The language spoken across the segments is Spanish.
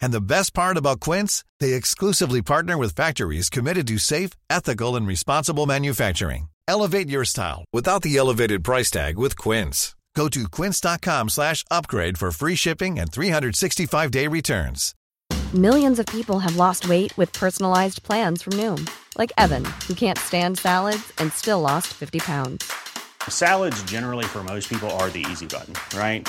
And the best part about Quince, they exclusively partner with factories committed to safe, ethical, and responsible manufacturing. Elevate your style without the elevated price tag with Quince. Go to quince.com slash upgrade for free shipping and 365-day returns. Millions of people have lost weight with personalized plans from Noom, like Evan, who can't stand salads and still lost 50 pounds. Salads generally for most people are the easy button, right?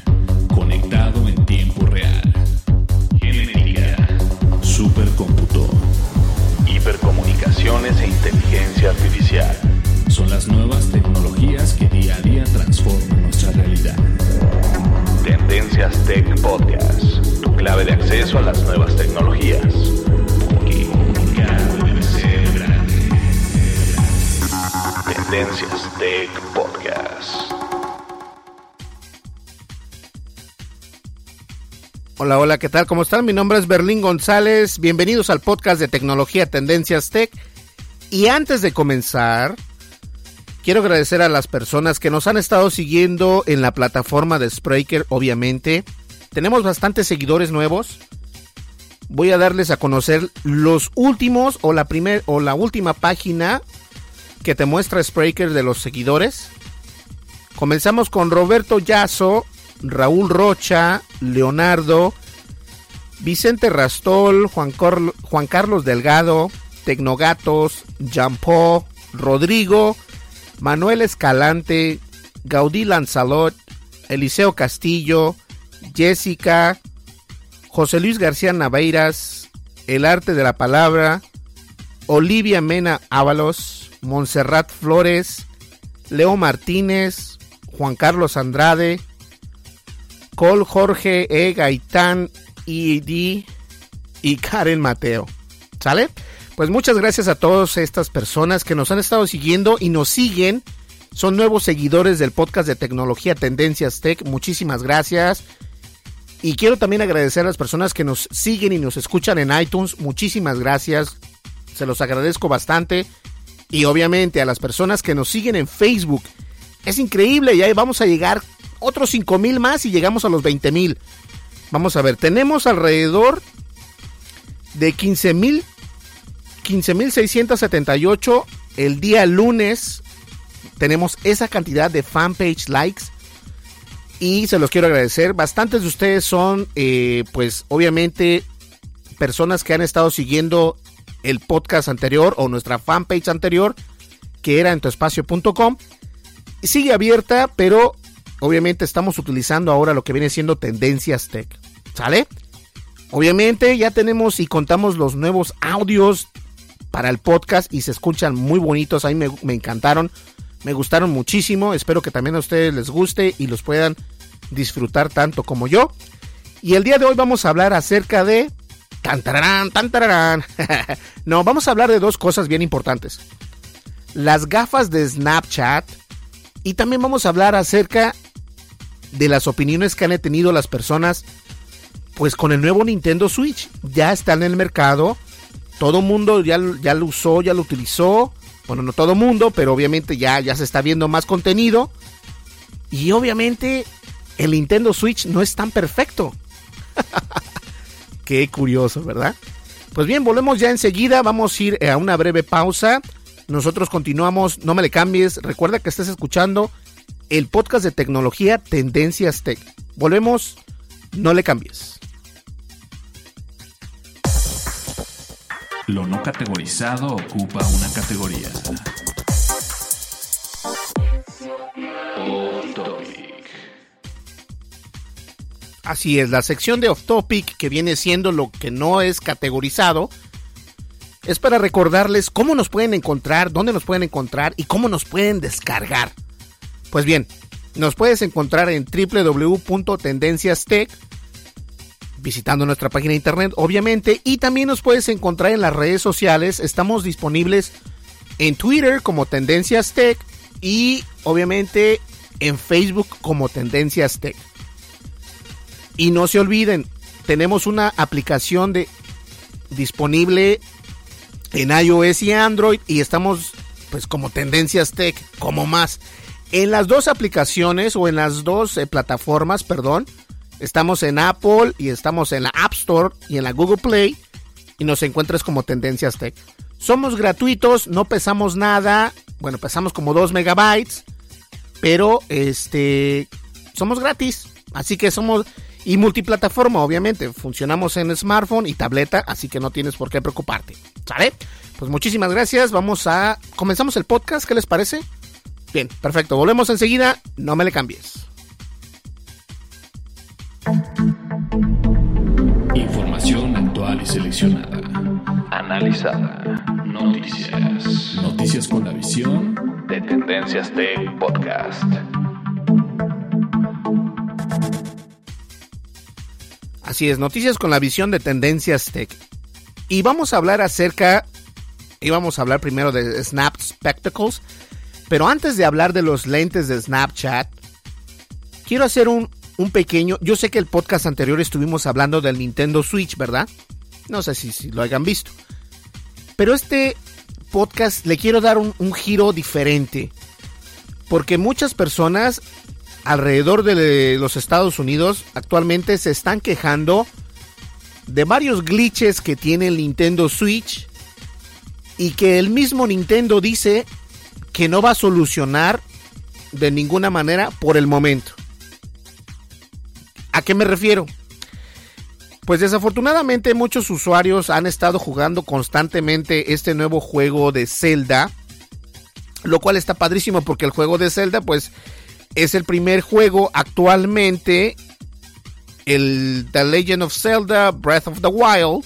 inteligencia artificial. Son las nuevas tecnologías que día a día transforman nuestra realidad. Tendencias Tech Podcast, tu clave de acceso a las nuevas tecnologías. Porque comunicar debe ser grande. Tendencias Tech Podcast. Hola, hola, ¿qué tal? ¿Cómo están? Mi nombre es Berlín González. Bienvenidos al podcast de tecnología Tendencias Tech. Y antes de comenzar, quiero agradecer a las personas que nos han estado siguiendo en la plataforma de Spreaker, obviamente. Tenemos bastantes seguidores nuevos. Voy a darles a conocer los últimos o la primer o la última página que te muestra Spreaker de los seguidores. Comenzamos con Roberto Yazo, Raúl Rocha, Leonardo, Vicente Rastol, Juan Carlos Delgado, Tecnogatos, Jampó, Rodrigo, Manuel Escalante, Gaudí Lanzalot, Eliseo Castillo, Jessica, José Luis García Naveiras, El Arte de la Palabra, Olivia Mena Ábalos, Montserrat Flores, Leo Martínez, Juan Carlos Andrade, Col Jorge E. Gaitán y, y Karen Mateo. ¿Sale? Pues muchas gracias a todas estas personas que nos han estado siguiendo y nos siguen. Son nuevos seguidores del podcast de tecnología Tendencias Tech. Muchísimas gracias. Y quiero también agradecer a las personas que nos siguen y nos escuchan en iTunes. Muchísimas gracias. Se los agradezco bastante. Y obviamente a las personas que nos siguen en Facebook. Es increíble, ya vamos a llegar otros 5 mil más y llegamos a los 20 mil. Vamos a ver, tenemos alrededor de 15 mil 15.678 el día lunes. Tenemos esa cantidad de fanpage likes. Y se los quiero agradecer. Bastantes de ustedes son, eh, pues obviamente, personas que han estado siguiendo el podcast anterior o nuestra fanpage anterior, que era en tuespacio.com. Sigue abierta, pero obviamente estamos utilizando ahora lo que viene siendo tendencias tech. ¿Sale? Obviamente ya tenemos y contamos los nuevos audios para el podcast y se escuchan muy bonitos. A mí me, encantaron, me gustaron muchísimo. Espero que también a ustedes les guste y los puedan disfrutar tanto como yo. Y el día de hoy vamos a hablar acerca de... Tantararán, tantararán. no, vamos a hablar de dos cosas bien importantes. Las gafas de Snapchat y también vamos a hablar acerca de las opiniones que han tenido las personas pues con el nuevo Nintendo Switch. Ya está en el mercado. Todo mundo ya, ya lo usó, ya lo utilizó. Bueno, no todo mundo, pero obviamente ya, ya se está viendo más contenido. Y obviamente el Nintendo Switch no es tan perfecto. Qué curioso, ¿verdad? Pues bien, volvemos ya enseguida. Vamos a ir a una breve pausa. Nosotros continuamos. No me le cambies. Recuerda que estás escuchando el podcast de tecnología Tendencias Tech. Volvemos. No le cambies. Lo no categorizado ocupa una categoría. Así es, la sección de off topic que viene siendo lo que no es categorizado es para recordarles cómo nos pueden encontrar, dónde nos pueden encontrar y cómo nos pueden descargar. Pues bien, nos puedes encontrar en www.tendenciastech visitando nuestra página de internet, obviamente, y también nos puedes encontrar en las redes sociales. Estamos disponibles en Twitter como Tendencias Tech y obviamente en Facebook como Tendencias Tech. Y no se olviden, tenemos una aplicación de disponible en iOS y Android y estamos pues como Tendencias Tech, como más. En las dos aplicaciones o en las dos eh, plataformas, perdón, estamos en Apple y estamos en la App Store y en la Google Play y nos encuentras como Tendencias Tech. Somos gratuitos, no pesamos nada, bueno, pesamos como 2 megabytes, pero este somos gratis, así que somos y multiplataforma, obviamente. Funcionamos en smartphone y tableta, así que no tienes por qué preocuparte. ¿Sale? Pues muchísimas gracias. Vamos a. Comenzamos el podcast. ¿Qué les parece? Bien, perfecto. Volvemos enseguida. No me le cambies. Información actual y seleccionada. Analizada. Noticias. Noticias con la visión de Tendencias Tech Podcast. Así es, noticias con la visión de Tendencias Tech. Y vamos a hablar acerca, y vamos a hablar primero de Snap Spectacles, pero antes de hablar de los lentes de Snapchat, quiero hacer un, un pequeño, yo sé que el podcast anterior estuvimos hablando del Nintendo Switch, ¿verdad? No sé si, lo hayan visto. Pero este podcast le quiero dar un giro diferente. Porque muchas personas alrededor de los Estados Unidos actualmente se están quejando de varios glitches que tiene el Nintendo Switch y que el mismo Nintendo dice que no va a solucionar de ninguna manera por el momento. ¿A qué me refiero? Pues desafortunadamente muchos usuarios han estado jugando constantemente este nuevo juego de Zelda, lo cual está padrísimo porque el juego de Zelda pues es el primer juego actualmente, el The Legend of Zelda Breath of the Wild.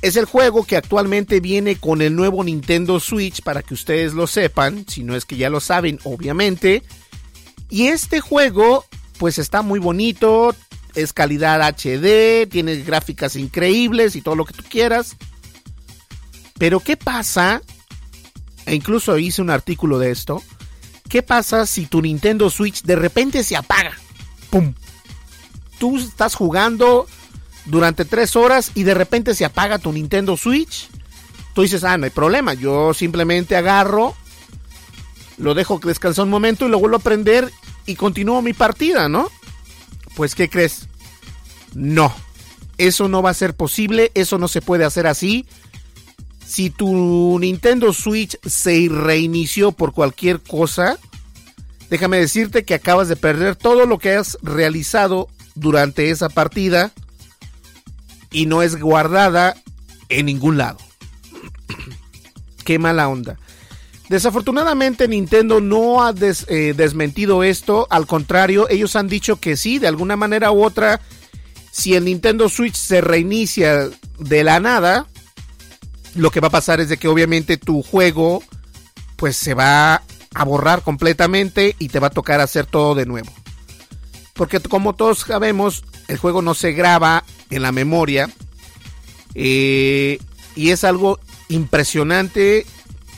Es el juego que actualmente viene con el nuevo Nintendo Switch para que ustedes lo sepan, si no es que ya lo saben, obviamente. Y este juego pues está muy bonito, es calidad HD, tiene gráficas increíbles y todo lo que tú quieras. Pero ¿qué pasa? E incluso hice un artículo de esto ¿Qué pasa si tu Nintendo Switch de repente se apaga? ¡Pum! Tú estás jugando durante tres horas y de repente se apaga tu Nintendo Switch. Tú dices, ah, no hay problema. Yo simplemente agarro, lo dejo descansar un momento y lo vuelvo a prender y continúo mi partida, ¿no? Pues, ¿qué crees? No. Eso no va a ser posible. Eso no se puede hacer así si tu Nintendo Switch se reinició por cualquier cosa, déjame decirte que acabas de perder todo lo que has realizado durante esa partida y no es guardada en ningún lado. Qué mala onda. Desafortunadamente Nintendo no ha eh, desmentido esto, al contrario, ellos han dicho que sí, de alguna manera u otra, si el Nintendo Switch se reinicia de la nada, lo que va a pasar es de que obviamente tu juego pues se va a borrar completamente y te va a tocar hacer todo de nuevo. Porque como todos sabemos, el juego no se graba en la memoria. Eh, y es algo impresionante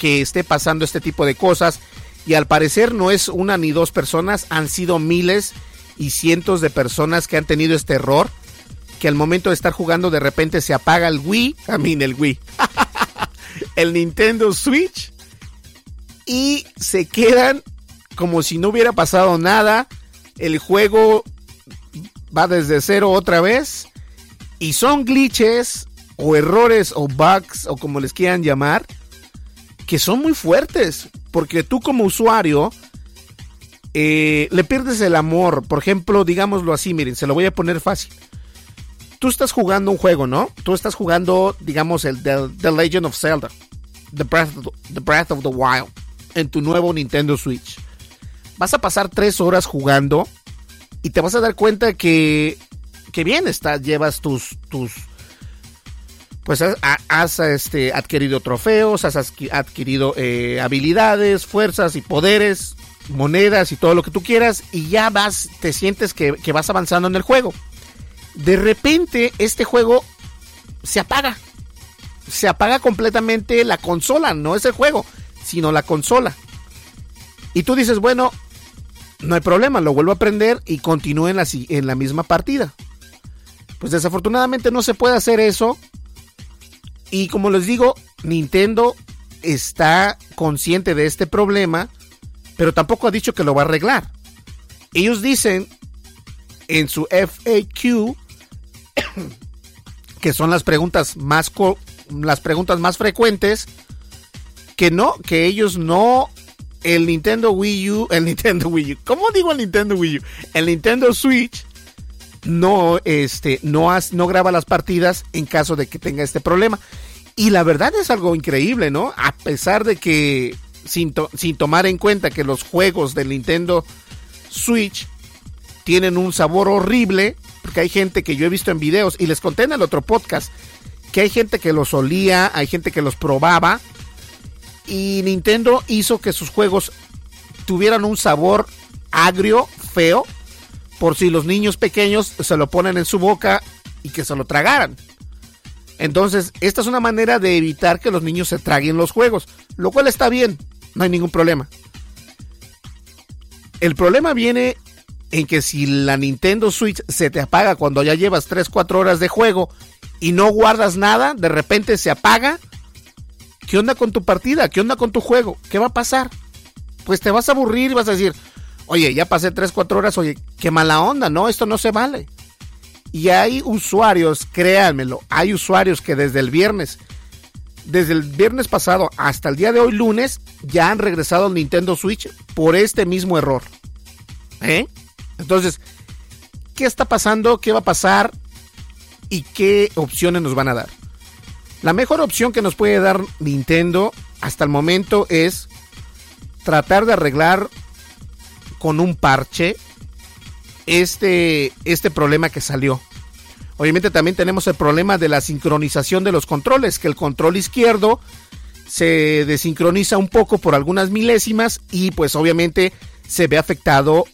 que esté pasando este tipo de cosas. Y al parecer no es una ni dos personas, han sido miles y cientos de personas que han tenido este error que al momento de estar jugando de repente se apaga el Wii, a mí el Wii, el Nintendo Switch y se quedan como si no hubiera pasado nada. El juego va desde cero otra vez y son glitches o errores o bugs o como les quieran llamar que son muy fuertes porque tú como usuario eh, le pierdes el amor. Por ejemplo, digámoslo así, miren, se lo voy a poner fácil tú estás jugando un juego, ¿no? Tú estás jugando, digamos, el The, Legend of Zelda, the Breath of the, Breath of the Wild, en tu nuevo Nintendo Switch. Vas a pasar tres horas jugando y te vas a dar cuenta que, que bien está, llevas tus, tus, pues has, este, adquirido trofeos, has adquirido eh, habilidades, fuerzas y poderes, monedas y todo lo que tú quieras y ya vas, te sientes que, vas avanzando en el juego. De repente este juego se apaga. Se apaga completamente la consola, no es el juego, sino la consola. Y tú dices, bueno, no hay problema, lo vuelvo a aprender y continúo en la misma partida. Pues desafortunadamente no se puede hacer eso. Y como les digo, Nintendo está consciente de este problema, pero tampoco ha dicho que lo va a arreglar. Ellos dicen en su FAQ que son las preguntas más las preguntas más frecuentes que no que ellos no el Nintendo Wii U, el Nintendo Wii U, ¿cómo digo el Nintendo Wii U? El Nintendo Switch no, este, no, no graba las partidas en caso de que tenga este problema. Y la verdad es algo increíble, ¿no? A pesar de que, sin, sin tomar en cuenta que los juegos del Nintendo Switch tienen un sabor horrible, porque hay gente que yo he visto en videos, y les conté en el otro podcast, que hay gente que los olía, hay gente que los probaba, y Nintendo hizo que sus juegos tuvieran un sabor agrio, feo, por si los niños pequeños se lo ponen en su boca y que se lo tragaran. Entonces, esta es una manera de evitar que los niños se traguen los juegos, lo cual está bien, no hay ningún problema. El problema viene en que si la Nintendo Switch se te apaga cuando ya llevas 3-4 horas de juego y no guardas nada, de repente se apaga ¿Qué onda con tu partida? ¿Qué onda con tu juego? ¿Qué va a pasar? Pues te vas a aburrir y vas a decir, oye, ya pasé 3, 4 horas, oye, qué mala onda, no, esto no se vale. Y hay usuarios, créanmelo, hay usuarios que desde el viernes, desde el viernes pasado hasta el día de hoy lunes, ya han regresado al Nintendo Switch por este mismo error. ¿Eh? Entonces, ¿qué está pasando? ¿Qué va a pasar? ¿Y qué opciones nos van a dar? La mejor opción que nos puede dar Nintendo hasta el momento es tratar de arreglar con un parche este, este problema que salió. Obviamente también tenemos el problema de la sincronización de los controles, que el control izquierdo se desincroniza un poco por algunas milésimas y pues obviamente se ve afectado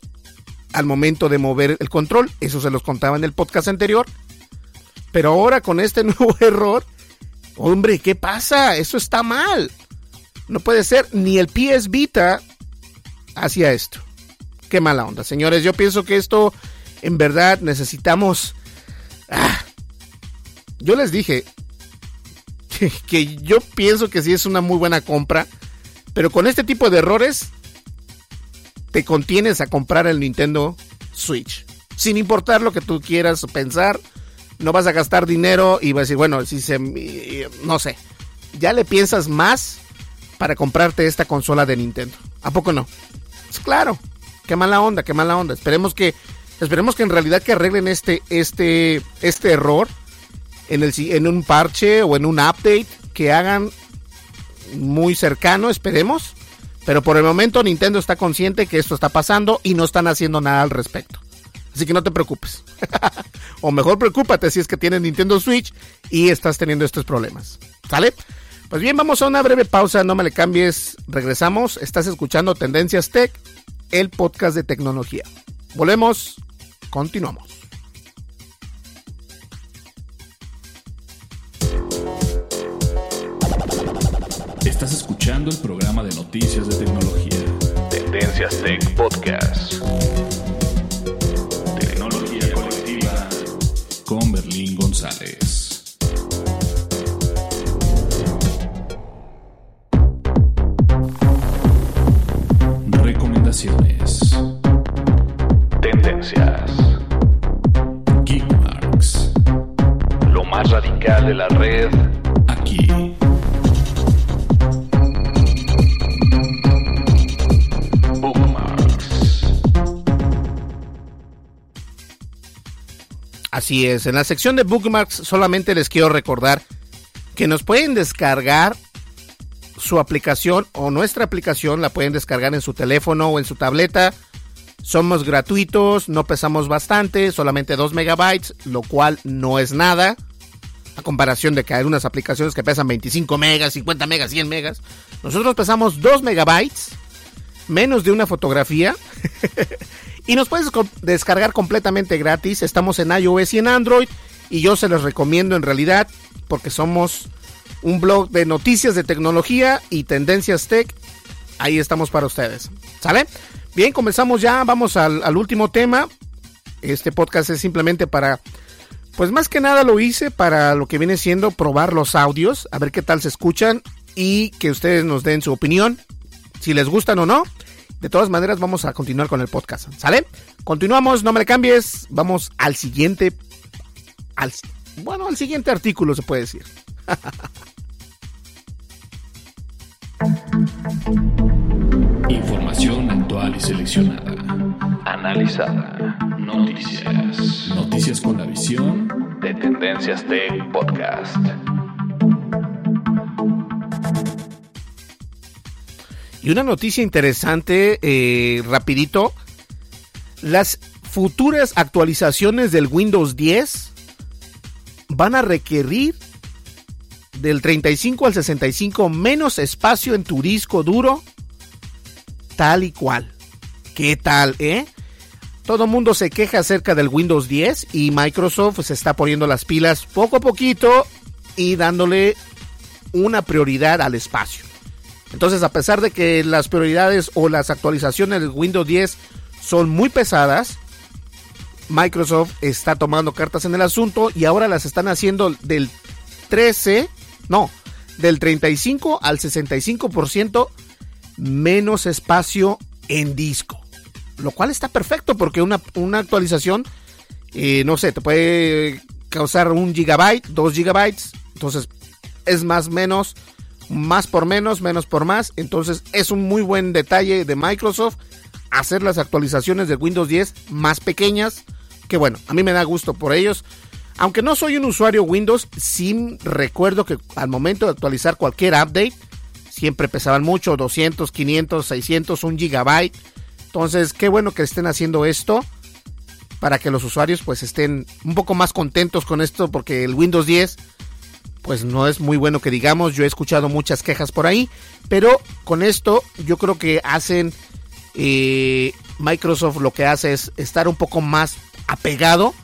al momento de mover el control. Eso se los contaba en el podcast anterior. Pero ahora con este nuevo error Hombre, ¿qué pasa? Eso está mal. No puede ser. Ni el PS Vita hacía esto. Qué mala onda. Señores, yo pienso que esto en verdad necesitamos... Ah, yo les dije que, yo pienso que sí es una muy buena compra. Pero con este tipo de errores te contienes a comprar el Nintendo Switch. Sin importar lo que tú quieras pensar no vas a gastar dinero y vas a decir, bueno, si se, no sé, ya le piensas más para comprarte esta consola de Nintendo. ¿A poco no? Pues claro, qué mala onda, qué mala onda. Esperemos que, esperemos que en realidad que arreglen este, este, este error en, el, en un parche o en un update que hagan muy cercano, esperemos. Pero por el momento Nintendo está consciente que esto está pasando y no están haciendo nada al respecto. Así que no te preocupes. o mejor preocúpate si es que tienes Nintendo Switch y estás teniendo estos problemas. ¿Sale? Pues bien, vamos a una breve pausa, no me le cambies. Regresamos. Estás escuchando Tendencias Tech, el podcast de tecnología. Volvemos, continuamos. Estás escuchando el programa de noticias de tecnología. Tendencias Tech Podcast. con Berlín González. Recomendaciones. Tendencias. Geekmarks. Lo más radical de la red aquí. Así es, en la sección de bookmarks solamente les quiero recordar que nos pueden descargar su aplicación o nuestra aplicación, la pueden descargar en su teléfono o en su tableta. Somos gratuitos, no pesamos bastante, solamente 2 megabytes, lo cual no es nada. A comparación de que hay unas aplicaciones que pesan 25 megas, 50 megas, 100 megas. Nosotros pesamos 2 megabytes, menos de una fotografía. y nos puedes descargar completamente gratis. Estamos en iOS y en Android. Y yo se los recomiendo en realidad porque somos un blog de noticias de tecnología y tendencias tech. Ahí estamos para ustedes. ¿Sale? Bien, comenzamos ya. Vamos al, último tema. Este podcast es simplemente para pues más que nada lo hice para lo que viene siendo probar los audios, a ver qué tal se escuchan y que ustedes nos den su opinión, si les gustan o no. De todas maneras, vamos a continuar con el podcast. ¿Sale? Continuamos, no me le cambies. Vamos al siguiente. Al, bueno, al siguiente artículo se puede decir. Información actual y seleccionada. Analizada. Noticias. Noticias con la visión de Tendencias Tech Podcast. Y una noticia interesante, eh, rapidito. Las futuras actualizaciones del Windows 10 van a requerir del 35 al 65 menos espacio en tu disco duro, tal y cual. ¿Qué tal, eh? Todo el mundo se queja acerca del Windows 10 y Microsoft se está poniendo las pilas poco a poquito y dándole una prioridad al espacio. Entonces, a pesar de que las prioridades o las actualizaciones del Windows 10 son muy pesadas, Microsoft está tomando cartas en el asunto y ahora las están haciendo del 13, no, del 35 al 65% menos espacio en disco. Lo cual está perfecto porque una, actualización, eh, no sé, te puede causar un gigabyte, dos gigabytes. Entonces es más menos, más por menos, menos por más. Entonces es un muy buen detalle de Microsoft hacer las actualizaciones de Windows 10 más pequeñas. Que bueno, a mí me da gusto por ellos. Aunque no soy un usuario Windows, sí recuerdo que al momento de actualizar cualquier update, siempre pesaban mucho, 200, 500, 600, 1 gigabyte. Entonces, qué bueno que estén haciendo esto para que los usuarios pues estén un poco más contentos con esto porque el Windows 10 pues no es muy bueno que digamos, yo he escuchado muchas quejas por ahí, pero con esto yo creo que hacen eh, Microsoft lo que hace es estar un poco más apegado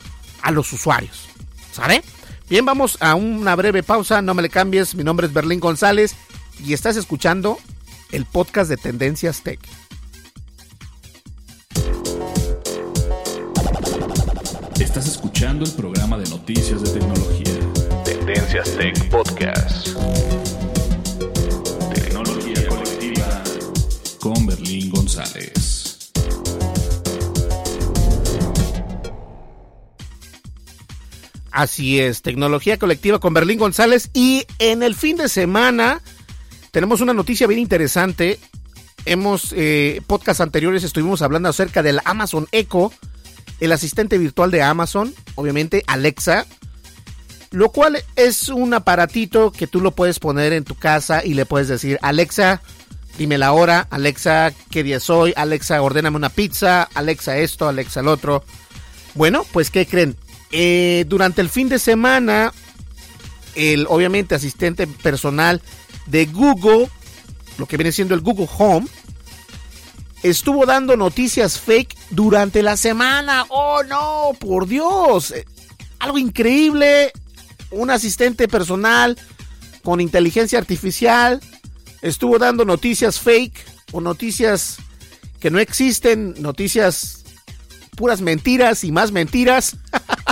a los usuarios, ¿sabe? Bien, vamos a una breve pausa, no me le cambies, mi nombre es Berlín González y estás escuchando el podcast de Tendencias Tech. Estás escuchando el programa de noticias de tecnología. Tendencias Tech Podcast. Tecnología colectiva con Berlín González. Así es, tecnología colectiva con Berlín González y en el fin de semana tenemos una noticia bien interesante. Hemos, eh, podcast anteriores estuvimos hablando acerca del Amazon Echo, el asistente virtual de Amazon, obviamente Alexa, lo cual es un aparatito que tú lo puedes poner en tu casa y le puedes decir, Alexa, dime la hora, Alexa, qué día soy, Alexa, ordéname una pizza, Alexa esto, Alexa el otro. Bueno, pues ¿qué creen? Eh, durante el fin de semana, el obviamente asistente personal de Google, lo que viene siendo el Google Home, estuvo dando noticias fake durante la semana. Oh no, por Dios. Eh, algo increíble. Un asistente personal con inteligencia artificial estuvo dando noticias fake o noticias que no existen, noticias puras mentiras y más mentiras.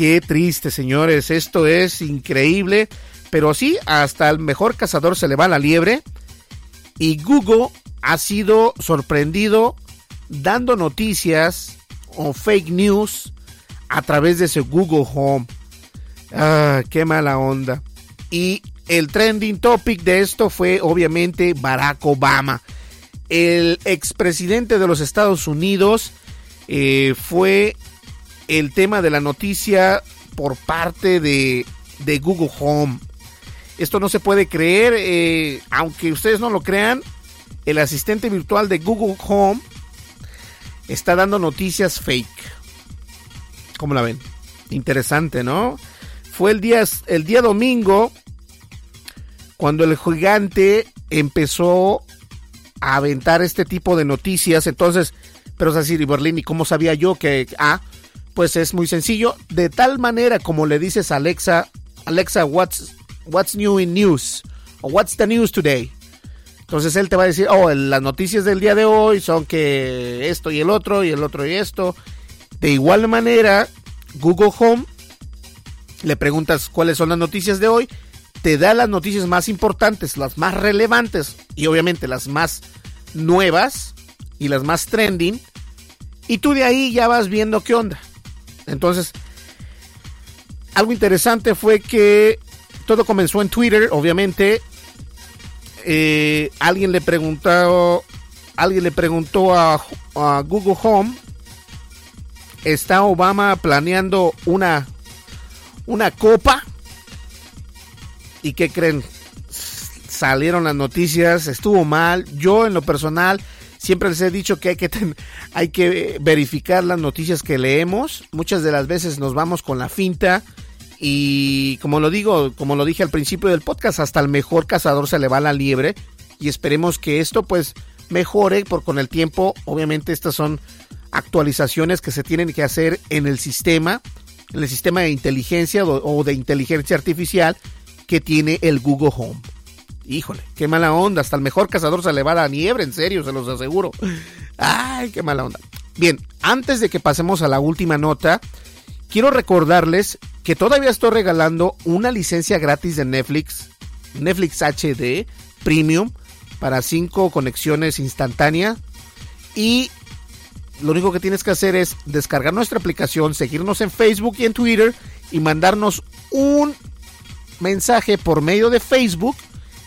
Qué triste, señores. Esto es increíble. Pero sí, hasta el mejor cazador se le va la liebre. Y Google ha sido sorprendido dando noticias o fake news a través de ese Google Home. Ah, qué mala onda. Y el trending topic de esto fue obviamente Barack Obama. El expresidente de los Estados Unidos eh, fue el tema de la noticia por parte de, de Google Home. Esto no se puede creer, eh, aunque ustedes no lo crean, el asistente virtual de Google Home está dando noticias fake. ¿Cómo la ven? Interesante, ¿no? Fue el día, el día domingo cuando el gigante empezó a aventar este tipo de noticias. Entonces, pero es así, Berlín, ¿y cómo sabía yo que... Ah, pues es muy sencillo. De tal manera como le dices a Alexa, Alexa, what's, what's new in news? O what's the news today? Entonces él te va a decir, oh, las noticias del día de hoy son que esto y el otro y el otro y esto. De igual manera, Google Home, le preguntas cuáles son las noticias de hoy, te da las noticias más importantes, las más relevantes y obviamente las más nuevas y las más trending. Y tú de ahí ya vas viendo qué onda. Entonces, algo interesante fue que todo comenzó en Twitter, obviamente. Eh, alguien le preguntó, alguien le preguntó a, Google Home, ¿está Obama planeando una, una copa? ¿Y qué creen? Salieron las noticias, estuvo mal. Yo en lo personal Siempre les he dicho que hay que, hay que verificar las noticias que leemos. Muchas de las veces nos vamos con la finta. Y como lo digo, como lo dije al principio del podcast, hasta el mejor cazador se le va la liebre. Y esperemos que esto pues mejore por con el tiempo. Obviamente estas son actualizaciones que se tienen que hacer en el sistema, en el sistema de inteligencia o de inteligencia artificial que tiene el Google Home. Híjole, qué mala onda. Hasta el mejor cazador se le va la nieve, en serio, se los aseguro. Ay, qué mala onda. Bien, antes de que pasemos a la última nota, quiero recordarles que todavía estoy regalando una licencia gratis de Netflix, Netflix HD Premium, para 5 conexiones instantáneas. Y lo único que tienes que hacer es descargar nuestra aplicación, seguirnos en Facebook y en Twitter y mandarnos un mensaje por medio de Facebook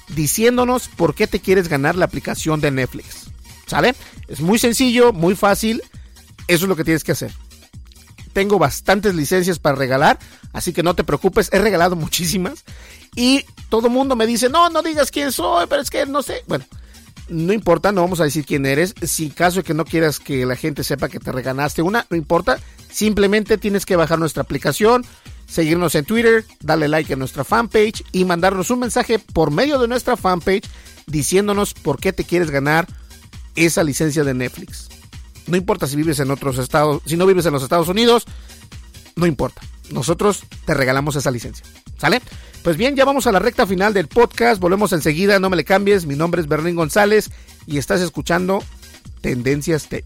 diciéndonos por qué te quieres ganar la aplicación de Netflix. ¿Sale? Es muy sencillo, muy fácil. Eso es lo que tienes que hacer. Tengo bastantes licencias para regalar, así que no te preocupes, he regalado muchísimas. Y todo el mundo me dice, no, no digas quién soy, pero es que no sé. Bueno, no importa, no vamos a decir quién eres. Si caso de que no quieras que la gente sepa que te regalaste una, no importa. Simplemente tienes que bajar nuestra aplicación, seguirnos en Twitter, darle like a nuestra fanpage y mandarnos un mensaje por medio de nuestra fanpage diciéndonos por qué te quieres ganar esa licencia de Netflix. No importa si vives en otros estados, si no vives en los Estados Unidos, no importa. Nosotros te regalamos esa licencia. ¿Sale? Pues bien, ya vamos a la recta final del podcast. Volvemos enseguida, no me le cambies. Mi nombre es Berlín González y estás escuchando Tendencias Tech.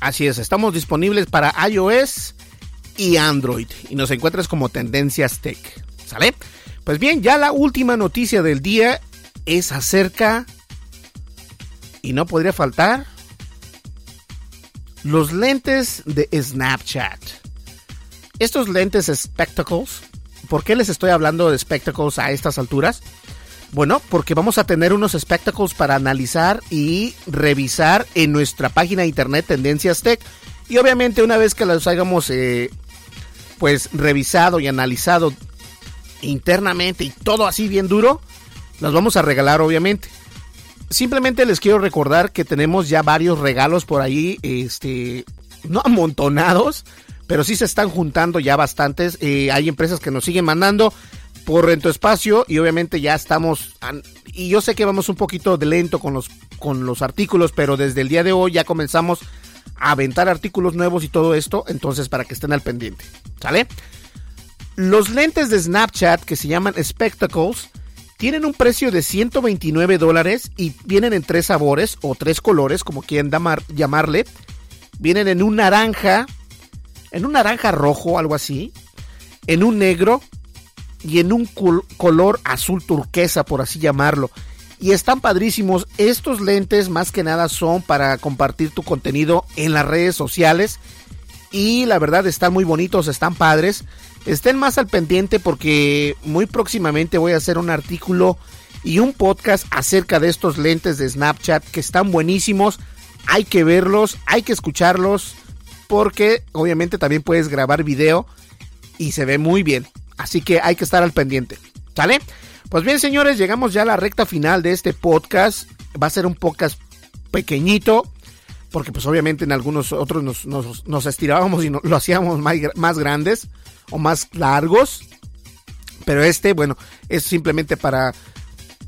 Así es, estamos disponibles para iOS y Android y nos encuentras como Tendencias Tech. ¿Sale? Pues bien, ya la última noticia del día es acerca, y no podría faltar, los lentes de Snapchat. Estos lentes spectacles, ¿por qué les estoy hablando de spectacles a estas alturas? Bueno, porque vamos a tener unos espectáculos para analizar y revisar en nuestra página de internet Tendencias Tech. Y obviamente una vez que los hayamos eh, pues revisado y analizado internamente y todo así bien duro, los vamos a regalar obviamente. Simplemente les quiero recordar que tenemos ya varios regalos por ahí, este, no amontonados, pero sí se están juntando ya bastantes. Eh, hay empresas que nos siguen mandando por Rento Espacio y obviamente ya estamos y yo sé que vamos un poquito de lento con los con los artículos, pero desde el día de hoy ya comenzamos a aventar artículos nuevos y todo esto, entonces para que estén al pendiente, ¿sale? Los lentes de Snapchat que se llaman Spectacles tienen un precio de 129 dólares y vienen en tres sabores o tres colores, como quieran llamarle. Vienen en un naranja, en un naranja rojo, algo así, en un negro y en un color azul turquesa, por así llamarlo. Y están padrísimos. Estos lentes más que nada son para compartir tu contenido en las redes sociales. Y la verdad están muy bonitos, están padres. Estén más al pendiente porque muy próximamente voy a hacer un artículo y un podcast acerca de estos lentes de Snapchat que están buenísimos. Hay que verlos, hay que escucharlos porque obviamente también puedes grabar video y se ve muy bien. Así que hay que estar al pendiente. ¿Sale? Pues bien, señores, llegamos ya a la recta final de este podcast. Va a ser un podcast pequeñito, porque pues obviamente en algunos otros nos, estirábamos y lo hacíamos más, más grandes o más largos. Pero este, bueno, es simplemente para,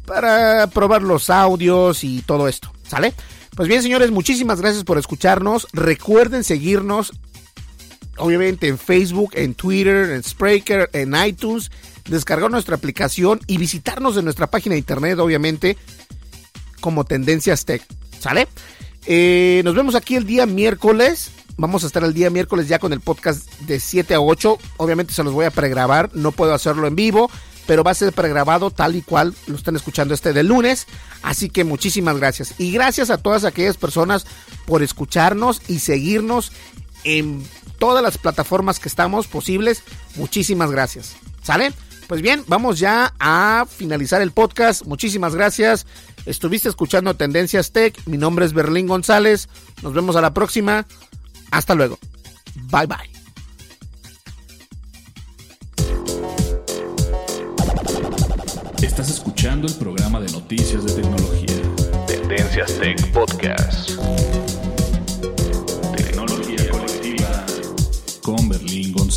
para probar los audios y todo esto. ¿Sale? Pues bien, señores, muchísimas gracias por escucharnos. Recuerden seguirnos, obviamente, en Facebook, en Twitter, en Spreaker, en iTunes descargar nuestra aplicación y visitarnos en nuestra página de internet, obviamente, como Tendencias Tech. ¿Sale? Eh, nos vemos aquí el día miércoles. Vamos a estar el día miércoles ya con el podcast de 7 a 8. Obviamente se los voy a pregrabar. No puedo hacerlo en vivo, pero va a ser pregrabado tal y cual lo están escuchando este de lunes. Así que muchísimas gracias. Y gracias a todas aquellas personas por escucharnos y seguirnos en todas las plataformas que estamos posibles. Muchísimas gracias. ¿Sale? Pues bien, vamos ya a finalizar el podcast. Muchísimas gracias. Estuviste escuchando Tendencias Tech. Mi nombre es Berlín González. Nos vemos a la próxima. Hasta luego. Bye bye. Estás escuchando el programa de noticias de tecnología. Tendencias Tech Podcast.